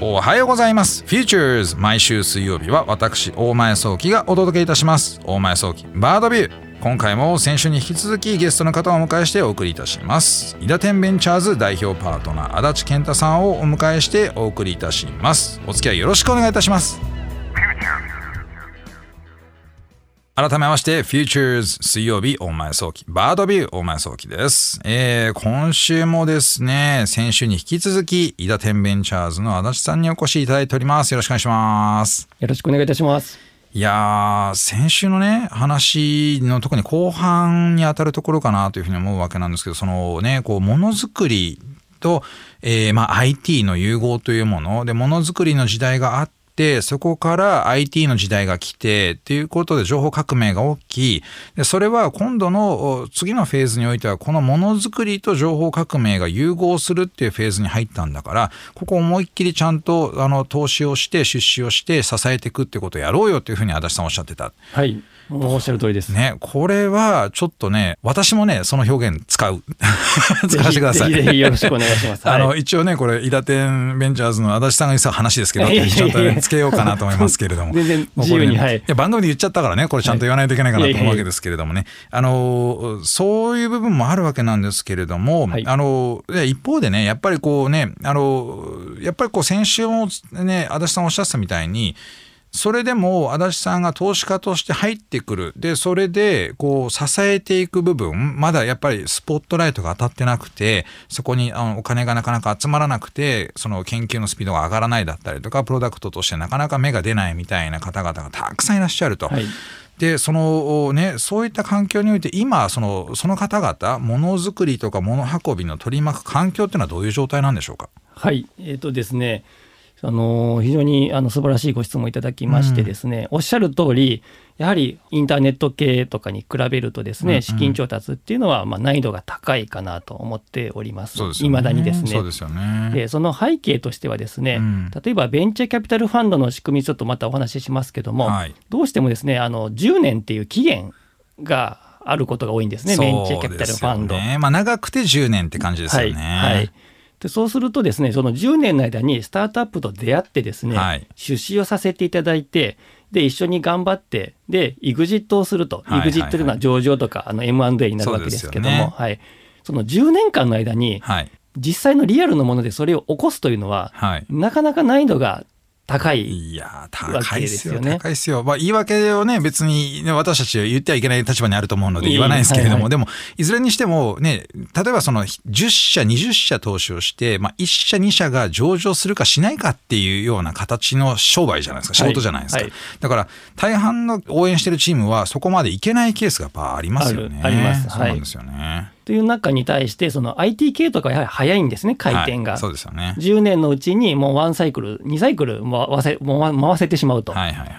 おはようございます。Futures 毎週水曜日は私大前早期がお届けいたします。大前早期バードビュー。今回も先週に引き続きゲストの方をお迎えしてお送りいたします。伊田天ベンチャーズ代表パートナー足立健太さんをお迎えしてお送りいたします。お付き合いよろしくお願いいたします。改めまして、Futures 水曜日大前早期、バードビュー大前早期です。えー、今週もですね、先週に引き続き、伊田天ベンチャーズの足立さんにお越しいただいております。よろしくお願いします。よろしくお願いいたします。いやー、先週のね、話の特に後半に当たるところかなというふうに思うわけなんですけど、そのね、こう、ものづくりと、えー、まあ、IT の融合というもので、ものづくりの時代があって、で、そこから IT の時代が来て、っていうことで情報革命が起き、でそれは今度の次のフェーズにおいては、このものづくりと情報革命が融合するっていうフェーズに入ったんだから、ここ思いっきりちゃんとあの投資をして、出資をして支えていくってことをやろうよっていうふうに足立さんおっしゃってた。はい。おっしゃる通りです。ね、これはちょっとね、私もね、その表現使う。使わせてください。ぜひよろしくお願いします。あの、一応ね、これ、伊達天ベンチャーズの足立さんが言った話ですけど、ちょっと、ね、つけようかなと思いますけれども。全然自由に、はい。いや、番組で言っちゃったからね、これちゃんと言わないといけないかなと思うわけですけれどもね。あの、そういう部分もあるわけなんですけれども、はい、あの、一方でね、やっぱりこうね、あの、やっぱりこう、先週もね、足立さんおっしゃってたみたいに、それでも足立さんが投資家として入ってくる。で、それで、こう、支えていく部分、まだやっぱりスポットライトが当たってなくて、そこにあのお金がなかなか集まらなくて、その研究のスピードが上がらないだったりとか、プロダクトとしてなかなか芽が出ないみたいな方々がたくさんいらっしゃると。はいでそのねそういった環境において今そのその方々ものづくりとか物運びの取り巻く環境っていうのはどういう状態なんでしょうか？はいえっ、ー、とですねあの非常にあの素晴らしいご質問いただきましてですね、うん、おっしゃる通りやはりインターネット系とかに比べるとですね、うんうん、資金調達っていうのはまあ難易度が高いかなと思っております。いま、ね、だにですね。そうですよね。でその背景としてはですね、うん、例えばベンチャーキャピタルファンドの仕組みちょっとまたお話ししますけども、はい、どうしてもですねあの10年っていう期限があることが多いんですね、ベンチャーキャピタルファンド。ね、まあ長くて10年って感じですよね。はい、はいでそうするとですねその10年の間にスタートアップと出会ってですね、はい、出資をさせていただいてで一緒に頑張ってでイグジットをすると、イグジットというのは上場とかあの M&A になるわけですけども、ね、はい、その10年間の間に、はい、実際のリアルのものでそれを起こすというのは、はい、なかなか難易度が高いいや高いですよね。高いですよ。まあ、言い訳をね、別に、ね、私たちは言ってはいけない立場にあると思うので言わないですけれども、はいはい、でも、いずれにしてもね、例えばその10社、20社投資をして、まあ、1社、2社が上場するかしないかっていうような形の商売じゃないですか、仕事じゃないですか。はいはい、だから、大半の応援してるチームはそこまでいけないケースがやっぱありますよね。あります。そうなんですよね。という中に対してその IT 系とかやはり早いんですね回転が、はい、そうですよね。10年のうちにもうワンサイクル2サイクル回せ回せてしまうと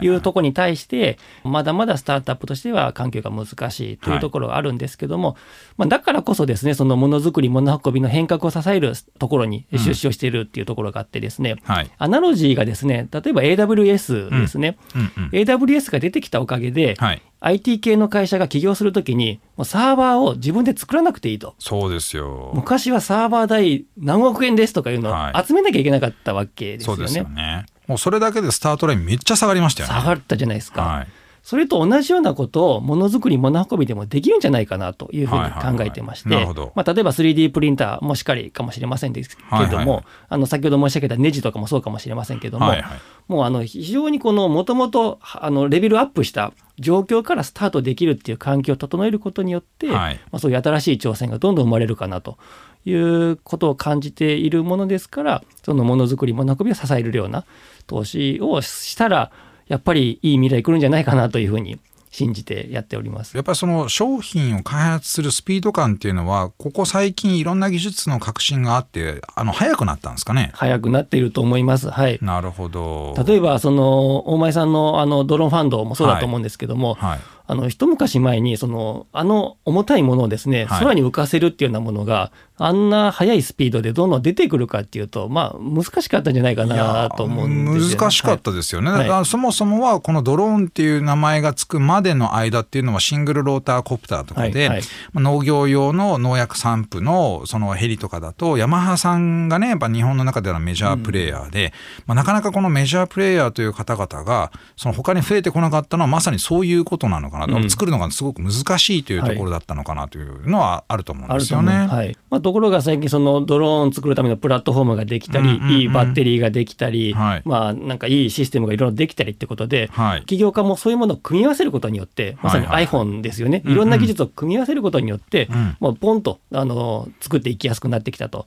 いうところに対してまだまだスタートアップとしては環境が難しいというところがあるんですけども、はい、まあ、だからこそですねそのものづくり物運びの変革を支えるところに出資をしているっていうところがあってですね、うんはい、アナロジーがですね例えば AWS ですね、うん。うんうん、AWS が出てきたおかげで、はい IT 系の会社が起業するときに、もうサーバーを自分で作らなくていいと。そうですよ。昔はサーバー代何億円ですとかいうのを集めなきゃいけなかったわけですよね。はい、そうですよね。もうそれだけでスタートラインめっちゃ下がりましたよね。下がったじゃないですか。はいそれと同じようなことをものづくり物運びでもできるんじゃないかなというふうに考えてまして、まあ、例えば 3D プリンターもしかりかもしれませんですけども、あの先ほど申し上げたネジとかもそうかもしれませんけども、はいはい、もうあの非常にこのもともとレベルアップした状況からスタートできるっていう環境を整えることによって、はい、まあ、そういう新しい挑戦がどんどん生まれるかなということを感じているものですからそのものづくり物運びを支えるような投資をしたらやっぱりいい未来来るんじゃないかなというふうに信じてやっております。やっぱりその商品を開発するスピード感っていうのはここ最近いろんな技術の革新があってあの早くなったんですかね？早くなっていると思います。はい。なるほど。例えばその大前さんのあのドローンファンドもそうだと思うんですけども、はい。はいあの一昔前にそのあの重たいものをですね、はい、空に浮かせるっていうようなものがあんな速いスピードでどんどん出てくるかっていうと、まあ、難しかったんじゃないかなと思うんです難しかったですよね、はい、そもそもはこのドローンっていう名前がつくまでの間っていうのはシングルローターコプターとかで、はいはい、農業用の農薬散布のそのヘリとかだとヤマハさんがねやっぱ日本の中ではメジャープレーヤーで、うん、まあ、なかなかこのメジャープレーヤーという方々がその他に増えてこなかったのはまさにそういうことなのかな、うん、作るのがすごく難しいというところだったのかなというのはあると思うんですよね。はい。まあ、ところが最近そのドローン作るためのプラットフォームができたり、うんうんうん、いいバッテリーができたり、はい、まあなんかいいシステムがいろいろできたりってことで、はい、起業家もそういうものを組み合わせることによってまさに iPhone ですよね、はい。はい、いろんな技術を組み合わせることによって、うんうん、もうポンとあの作っていきやすくなってきたと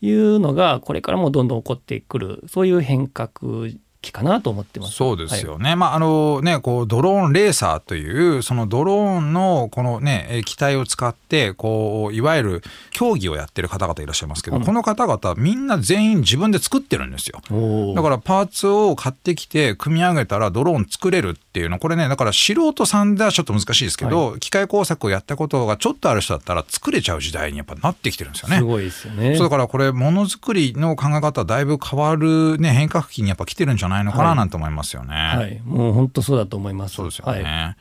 いうのがこれからもどんどん起こってくるそういう変革機かなと思ってます。そうですよね。はい、まああのねこうドローンレーサーというそのドローンのこのね機体を使ってこういわゆる競技をやってる方々いらっしゃいますけど、うん、この方々みんな全員自分で作ってるんですよ。だからパーツを買ってきて組み上げたらドローン作れるっていうのこれねだから素人さんではちょっと難しいですけど、はい、機械工作をやったことがちょっとある人だったら作れちゃう時代にやっぱなってきてるんですよね。すごいですよね。そうだからこれものづくりの考え方だいぶ変わるね変革期にやっぱ来てるんじゃないのかななんて思いますよね。はい、はい、もう本当そうだと思います。そうですよね。はい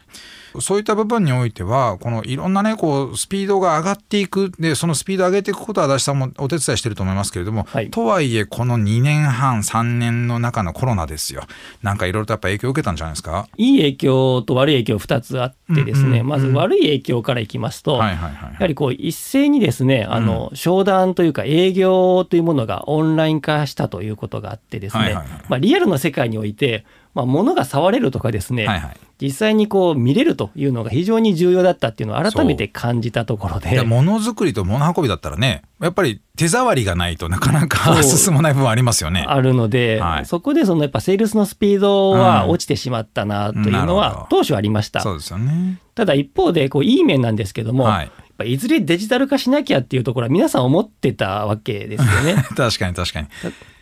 そういった部分においては、このいろんなね、こう、スピードが上がっていく、で、そのスピードを上げていくことは、足立さんもお手伝いしてると思いますけれども、はい、とはいえ、この2年半、3年の中のコロナですよ。なんかいろいろとやっぱ影響を受けたんじゃないですか？いい影響と悪い影響2つあってですね、うんうんうん、まず悪い影響からいきますと、はいはいはい、やはりこう、一斉にですね、あの、うん、商談というか営業というものがオンライン化したということがあってですね、はいはいはい、まあ、リアルの世界において、まあ、物が触れるとかですね、はいはい、実際にこう見れるというのが非常に重要だったっていうのを改めて感じたところで。ものづくりと物運びだったらね、やっぱり手触りがないとなかなか 進まない部分ありますよね。あるので、はい、そこでそのやっぱセールスのスピードは落ちてしまったなというのは当初ありました。そうですよね。ただ一方でこういい面なんですけども、はいいずれデジタル化しなきゃっていうところは皆さん思ってたわけですよね。確かに確かに。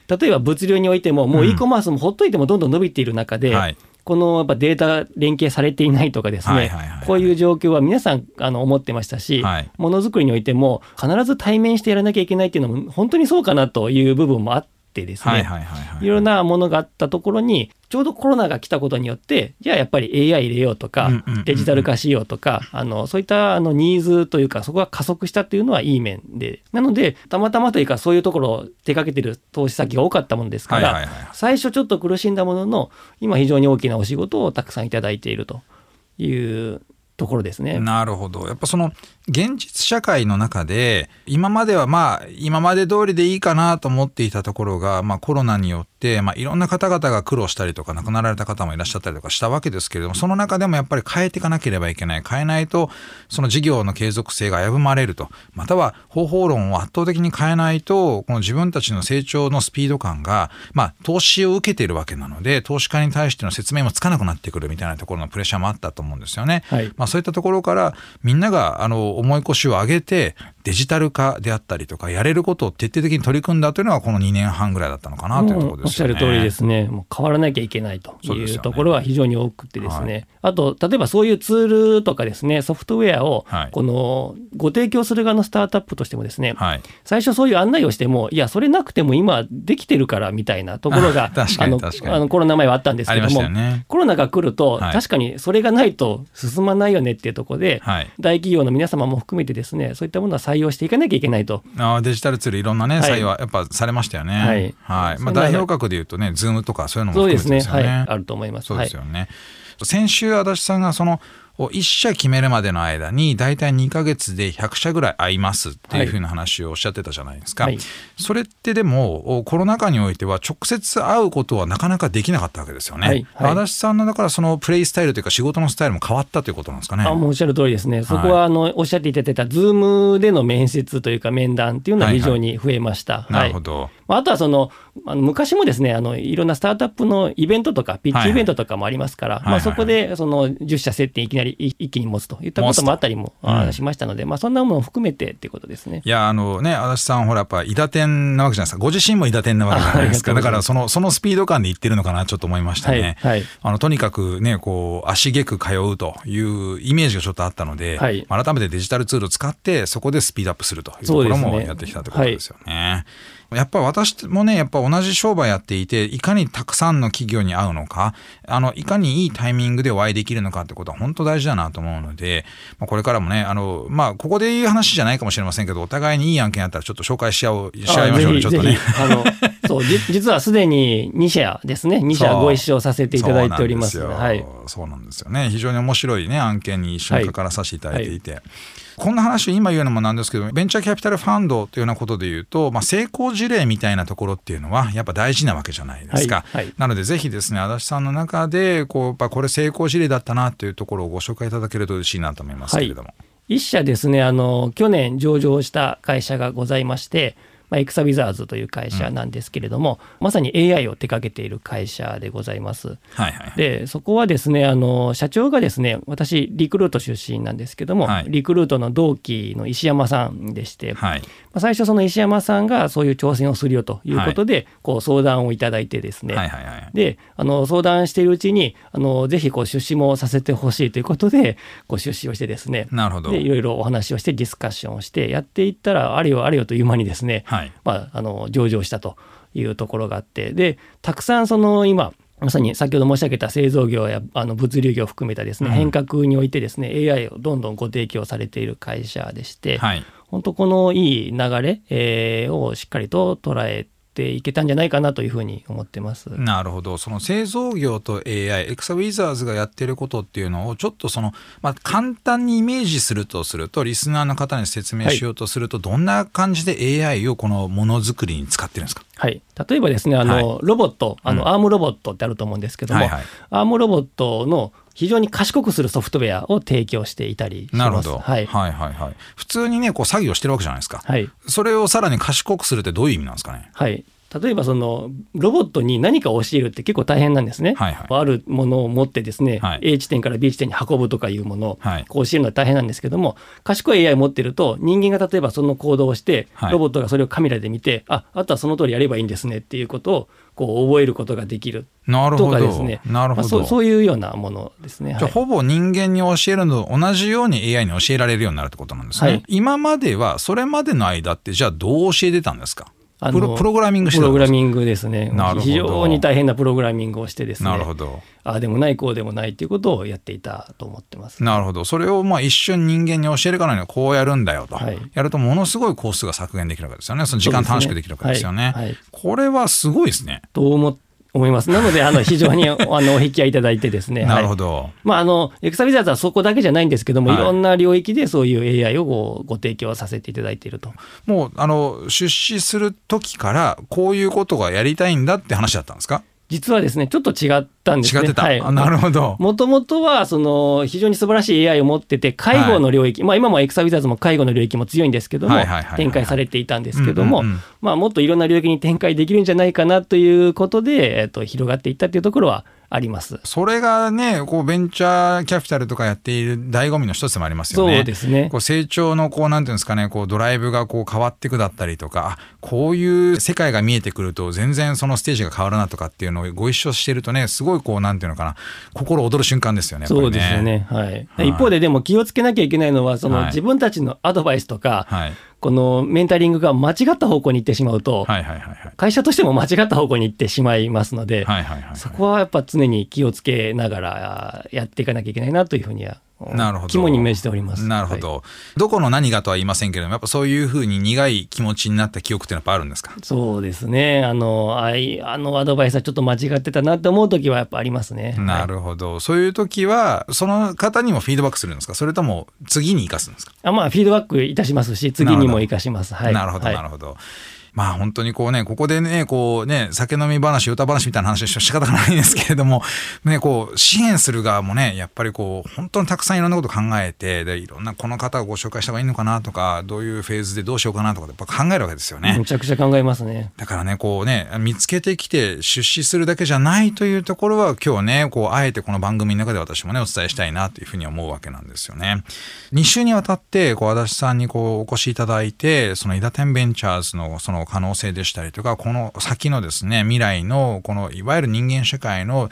例えば物流においても、もう e コマースもほっといてもどんどん伸びている中で、うんはい、このやっぱデータ連携されていないとかですね、こういう状況は皆さんあの思ってましたし、ものづくりにおいても必ず対面してやらなきゃいけないっていうのも本当にそうかなという部分もあって、ですね、いろんなものがあったところに、ちょうどコロナが来たことによって、じゃあやっぱり AI 入れようとか、デジタル化しようとか、あのそういったあのニーズというか、そこが加速したというのはいい面で、なので、たまたまというか、そういうところを手掛けてる投資先が多かったものですから、最初ちょっと苦しんだものの、今、非常に大きなお仕事をたくさんいただいているというところですね。なるほど。やっぱその現実社会の中で今まではまあ今まで通りでいいかなと思っていたところが、まあ、コロナによって、まあ、いろんな方々が苦労したりとか亡くなられた方もいらっしゃったりとかしたわけですけれどもその中でもやっぱり変えていかなければいけない。変えないとその事業の継続性が危ぶまれると。または方法論を圧倒的に変えないとこの自分たちの成長のスピード感が、まあ、投資を受けているわけなので投資家に対しての説明もつかなくなってくるみたいなところのプレッシャーもあったと思うんですよね。はい、まあ、そういったところからみんながあの重い腰を上げてデジタル化であったりとかやれることを徹底的に取り組んだというのがこの2年半ぐらいだったのかなというところですね。おっしゃる通りですね。もう変わらなきゃいけないというところは非常に多くてですね。あと例えばそういうツールとかですねソフトウェアをこのご提供する側のスタートアップとしてもですね、はい、最初そういう案内をしてもいやそれなくても今できてるからみたいなところが あのあのコロナ前はあったんですけども、ね、コロナが来ると、確かにそれがないと進まないよねっていうところで、はい、大企業の皆様も含めてですねそういったものは採用していかなきゃいけないと。あデジタルツールいろんなね採用はやっぱされましたよね。はい、はい。まあ、代表格でいうとねズームとかそういうのも含めてですよね、ね、はい、あると思います。そうですよね、先週足立さんがその1社決めるまでの間に大体2か月で100社ぐらい会いますっていうふうな話をおっしゃってたじゃないですか、はい、それってでもコロナ禍においては直接会うことはなかなかできなかったわけですよね、はい。はい、足立さんのだからそのプレイスタイルというか仕事のスタイルも変わったということなんですかね。あもうおっしゃる通りですね。そこはあの、おっしゃっていただいたズームでの面接というか面談っていうのは非常に増えました、なるほど、あとはそのあの昔もですねあのいろんなスタートアップのイベントとかピッチイベントとかもありますから、まあ、そこでその10社接点いきなりり一気に持つといったこともあったりも、しましたので、まあ、そんなものを含めてっていうことですね。いやあのね足立さんほらやっぱ韋駄天なわけじゃないですか。ご自身も韋駄天なわけじゃないですか。だからそのそのスピード感でいってるのかなちょっと思いましたね。はい、あのとにかくねこう足しげく通うというイメージがちょっとあったので、はい、改めてデジタルツールを使ってそこでスピードアップするというところもやってきたということですよね。やっぱ私もね、やっぱ同じ商売やっていて、いかにたくさんの企業に会うのか、あの、いかにいいタイミングでお会いできるのかってことは本当大事だなと思うので、まあ、これからもね、あの、まあ、ここで言う話じゃないかもしれませんけど、お互いにいい案件あったらちょっと紹介し合おう、し合いましょうね、ちょっとね。あの、そう、実はすでに2社ですね、2社ご一緒させていただいております。はい。そうなんですよね。非常に面白いね、案件に一緒に関わらさせていただいていて。はいはいこんな話今言うのもなんですけどベンチャーキャピタルファンドというようなことで言うと、まあ、成功事例みたいなところっていうのはやっぱ大事なわけじゃないですか、はいはい、なのでぜひですね足立さんの中でこうやっぱこれ成功事例だったなというところをご紹介いただけると嬉しいなと思いますけれども。はい、一社ですねあの去年上場した会社がございましてまあ、エクサウィザーズという会社なんですけれども、うん、まさに AI を手掛けている会社でございます。はいはい、でそこはですねあの社長がですね私リクルート出身なんですけども、はい、リクルートの同期の石山さんでして、はい、まあ、最初その石山さんがそういう挑戦をするよということで、はい、こう相談をいただいてですね、はいはいはい、であの相談しているうちにあのぜひこう出資もさせてほしいということでこう出資をしてですね。なるほど。でいろいろお話をしてディスカッションをしてやっていったらあれよあれよという間にですね、はい、まあ、あの上場したというところがあって。でたくさんその今まさに先ほど申し上げた製造業やあの物流業を含めたですね、変革においてですね AI をどんどんご提供されている会社でして、はい、本当このいい流れ、えー、をしっかりと捉えていけたんじゃないかなというふうに思ってます。なるほど、その製造業と AI、エクサウィザーズがやってることっていうのを、ちょっとその、まあ、簡単にイメージするとすると、リスナーの方に説明しようとすると、はい、どんな感じで AI をこのものづくりに使ってるんですか？はい、例えばですねあの、はい、ロボットあの、うん、アームロボットってあると思うんですけども、はいはい、アームロボットの非常に賢くするソフトウェアを提供していたりします。なるほど。はい、はいはいはい普通にねこう作業してるわけじゃないですか。はい。それをさらに賢くするってどういう意味なんですかね？はい。例えばそのロボットに何かを教えるって結構大変なんですね。はいはい、あるものを持ってですね、はい、A 地点から B 地点に運ぶとかいうものをこう教えるのは大変なんですけども、賢い AI を持ってると人間が例えばその行動をして、ロボットがそれをカメラで見て、ああとはその通りやればいいんですねっていうことをこう覚えることができる。なるほど。ですね。なるほど、まあ、そうそういうようなものですね。じゃあ、ほぼ人間に教えるのと同じように AI に教えられるようになるってことなんですね。はい、今まではそれまでの間ってじゃあどう教えてたんですか？プロプログラミングプログラミングですね。非常に大変なプログラミングをしてですね。なるほど。ああでもないこうでもないっていうことをやっていたと思ってます。なるほど。それをまあ一瞬人間に教えるからにはこうやるんだよと、はい、やるとものすごいコースが削減できるわけですよね。その時間短縮できるわけですよね。ねはいはい、これはすごいですね。と思って思います。なので、あの、非常に、あの、お引き合いいただいてですね。なるほど。はい、まあ、あの、エクサビザーズはそこだけじゃないんですけども、はい、いろんな領域でそういう AI をごご提供させていただいていると。もう、あの、出資する時から、こういうことがやりたいんだって話だったんですか？実はですね、ちょっと違ったんですね。違ってた。はい、なるほど。もともとは、その、非常に素晴らしい AI を持ってて、介護の領域、はい、まあ今もエクサウィザーズも介護の領域も強いんですけども、展開されていたんですけども、まあもっといろんな領域に展開できるんじゃないかなということで、えっと、広がっていったというところはあります。それがねこうベンチャーキャピタルとかやっている醍醐味の一つでもありますよね。そうですね。こう成長のこうなんていうんですかねこうドライブがこう変わっていくだったりとかこういう世界が見えてくると全然そのステージが変わるなとかっていうのをご一緒してるとねすごいこうなんていうのかな心躍る瞬間ですよね。そうですよね、はい、はい、一方ででも気をつけなきゃいけないのはその、自分たちのアドバイスとか、はいこのメンタリングが間違った方向に行ってしまうと、会社としても間違った方向に行ってしまいますので、そこはやっぱ常に気をつけながらやっていかなきゃいけないなというふうにはなるほど肝に銘じております。なるほど、はい、どこの何がとは言いませんけれども、やっぱそういうふうに苦い気持ちになった記憶っていうのはやっぱあるんですか？そうですね。あの、あいあのアドバイスはちょっと間違ってたなって思う時はやっぱありますね。なるほど。はい、そういう時は、その方にもフィードバックするんですか？それとも次に生かすんですか？あまあ、フィードバックいたしますし、次にも生かします。はい、なるほど、なるほど。まあ本当にこうね、ここでね、こうね、酒飲み話、歌話みたいな話し仕方がないんですけれども、ね、こう、支援する側もね、やっぱりこう、本当にたくさんいろんなこと考えて、で、いろんなこの方をご紹介した方がいいのかなとか、どういうフェーズでどうしようかなとか、やっぱ考えるわけですよね。めちゃくちゃ考えますね。だからね、こうね、見つけてきて出資するだけじゃないというところは、今日ね、こう、あえてこの番組の中で私もね、お伝えしたいなというふうに思うわけなんですよね。2週にわたって、こう、足立さんにこう、お越しいただいて、その、伊田天ベンチャーズのその可能性でしたりとか、この先のですね、未来の、このいわゆる人間社会の、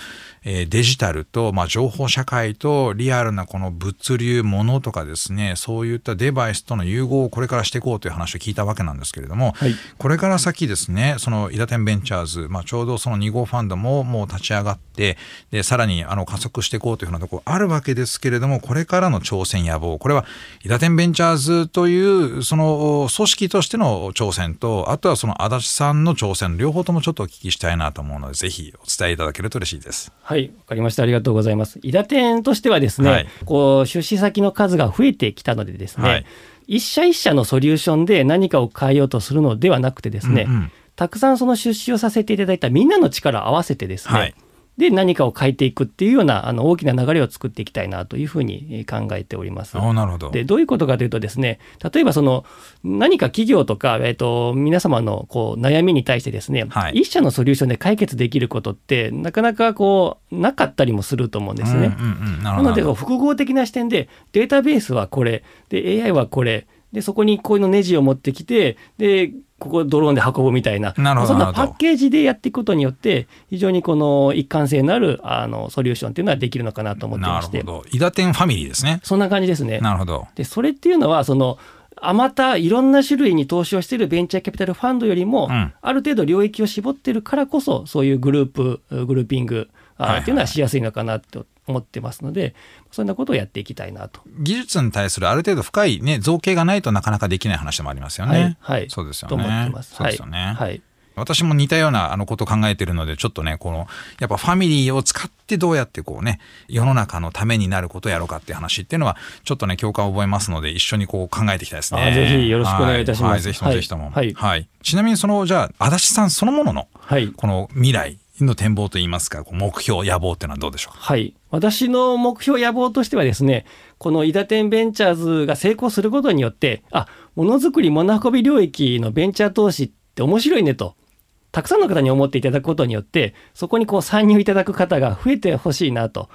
えデジタルと、まあ、情報社会とリアルなこの物流、ものとかですね、そういったデバイスとの融合をこれからしていこうという話を聞いたわけなんですけれども、はい、これから先ですね、その伊田天ベンチャーズ、まあ、ちょうどその2号ファンドももう立ち上がって、で、さらにあの加速していこうというふうなところあるわけですけれども、これからの挑戦野望、これは伊田天ベンチャーズというその組織としての挑戦と、あとはその足立さんの挑戦、両方ともちょっとお聞きしたいなと思うので、ぜひお伝えいただけると嬉しいです。はい、わかりました。ありがとうございます。伊田店としてはですね、はい、こう出資先の数が増えてきたのでですね、はい、一社一社のソリューションで何かを変えようとするのではなくてですね、うんうん、たくさんその出資をさせていただいたみんなの力を合わせてですね、はいで何かを変えていくっていうようなあの大きな流れを作っていきたいなというふうに考えております。なるほどでどういうことかというとですね例えばその何か企業とか、えーと、皆様のこう悩みに対してですね、はい、一社のソリューションで解決できることってなかなかこうなかったりもすると思うんですね。なので複合的な視点でデータベースはこれで AI はこれでそこにこういうのネジを持ってきてでここドローンで運ぶみたいな。そんなパッケージでやっていくことによって非常にこの一貫性のあるあのソリューションっていうのはできるのかなと思ってまして。なるほど。伊田店ファミリーですね。そんな感じですね。なるほど。でそれっていうのはそのあまたいろんな種類に投資をしているベンチャーキャピタルファンドよりも、うん、ある程度領域を絞ってるからこそそういうグループグルーピングあっていうのはしやすいのかなと思ってますのでそんなことをやっていきたいなと技術に対するある程度深い、ね、造形がないとなかなかできない話でもありますよね。はい、はい、そうですよね。と思ってます。そうですよね。はい、はい私も似たようなあのことを考えてるので、ちょっとね、この、やっぱファミリーを使ってどうやってこうね、世の中のためになることをやろうかっていう話っていうのは、ちょっとね、共感を覚えますので、一緒にこう考えていきたいですね。ぜひよろしくお願いいたします。はい、はい、ぜひともぜひとも。はい。はい、ちなみにその、じゃあ、足立さんそのものの、はい、この未来、の展望といいますか、目標、野望っていうのはどうでしょう？はい。私の目標、野望としてはですね、この伊田店ベンチャーズが成功することによって、あ、ものづくり、物運び領域のベンチャー投資って面白いねと。たくさんの方に思っていただくことによって、そこにこう参入いただく方が増えてほしいなと。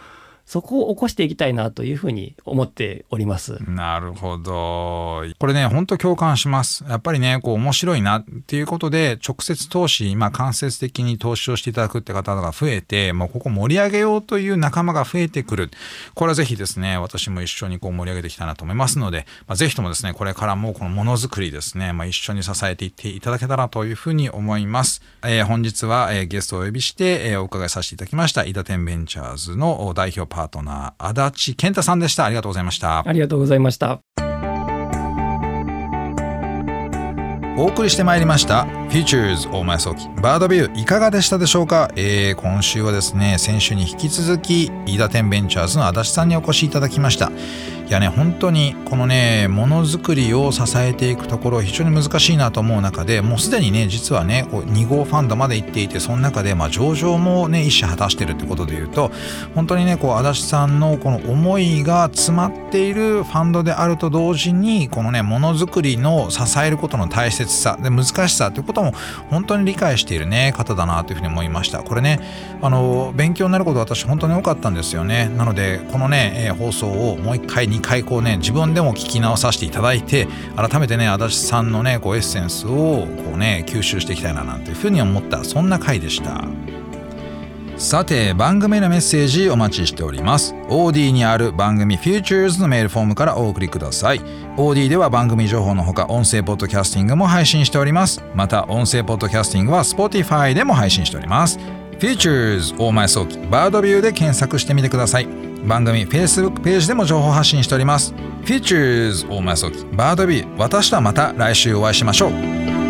そこを起こしていきたいなというふうに思っております。なるほど。これね、本当共感します。やっぱりね、こう面白いなっていうことで、直接投資、まあ間接的に投資をしていただくって方が増えて、もうここ盛り上げようという仲間が増えてくる。これはぜひですね、私も一緒にこう盛り上げていきたいなと思いますので、まあ、ぜひともですね、これからもこのものづくりですね、まあ、一緒に支えていっていただけたらというふうに思います。えー、本日は、えー、ゲストをお呼びして、えー、お伺いさせていただきました、伊田天ベンチャーズの代表パートナー、足立健太さんでした。ありがとうございました。ありがとうございました。お送りしてまいりました Futures 大前早期バードビューいかがでしたでしょうか、えー、今週はですね先週に引き続き飯田天ベンチャーズの足立さんにお越しいただきましたいやね本当にこのねものづくりを支えていくところ非常に難しいなと思う中でもうすでにね実はねこう2号ファンドまで行っていてその中でまあ上場もね一社果たしてるってことでいうと本当にねこう足立さんのこの思いが詰まっているファンドであると同時にこのねものづくりの支えることの大切さで難しさということも本当に理解しているね方だなというふうに思いました。これねあの勉強になること私本当に多かったんですよね。なのでこのね、放送をもう一回2回こうね自分でも聞き直させていただいて改めてね足立さんのねこうエッセンスをこうね吸収していきたいななんていうふうに思ったそんな回でした。さて番組のメッセージお待ちしております。OD にある番組 Futures のメールフォームからお送りください。OD では番組情報のほか音声ポッドキャスティングも配信しております。また音声ポッドキャスティングは Spotify でも配信しております。Futures 大前早期バードビューで検索してみてください。番組 Facebook ページでも情報発信しております。Futures 大前早期バードビー私とはまた来週お会いしましょう。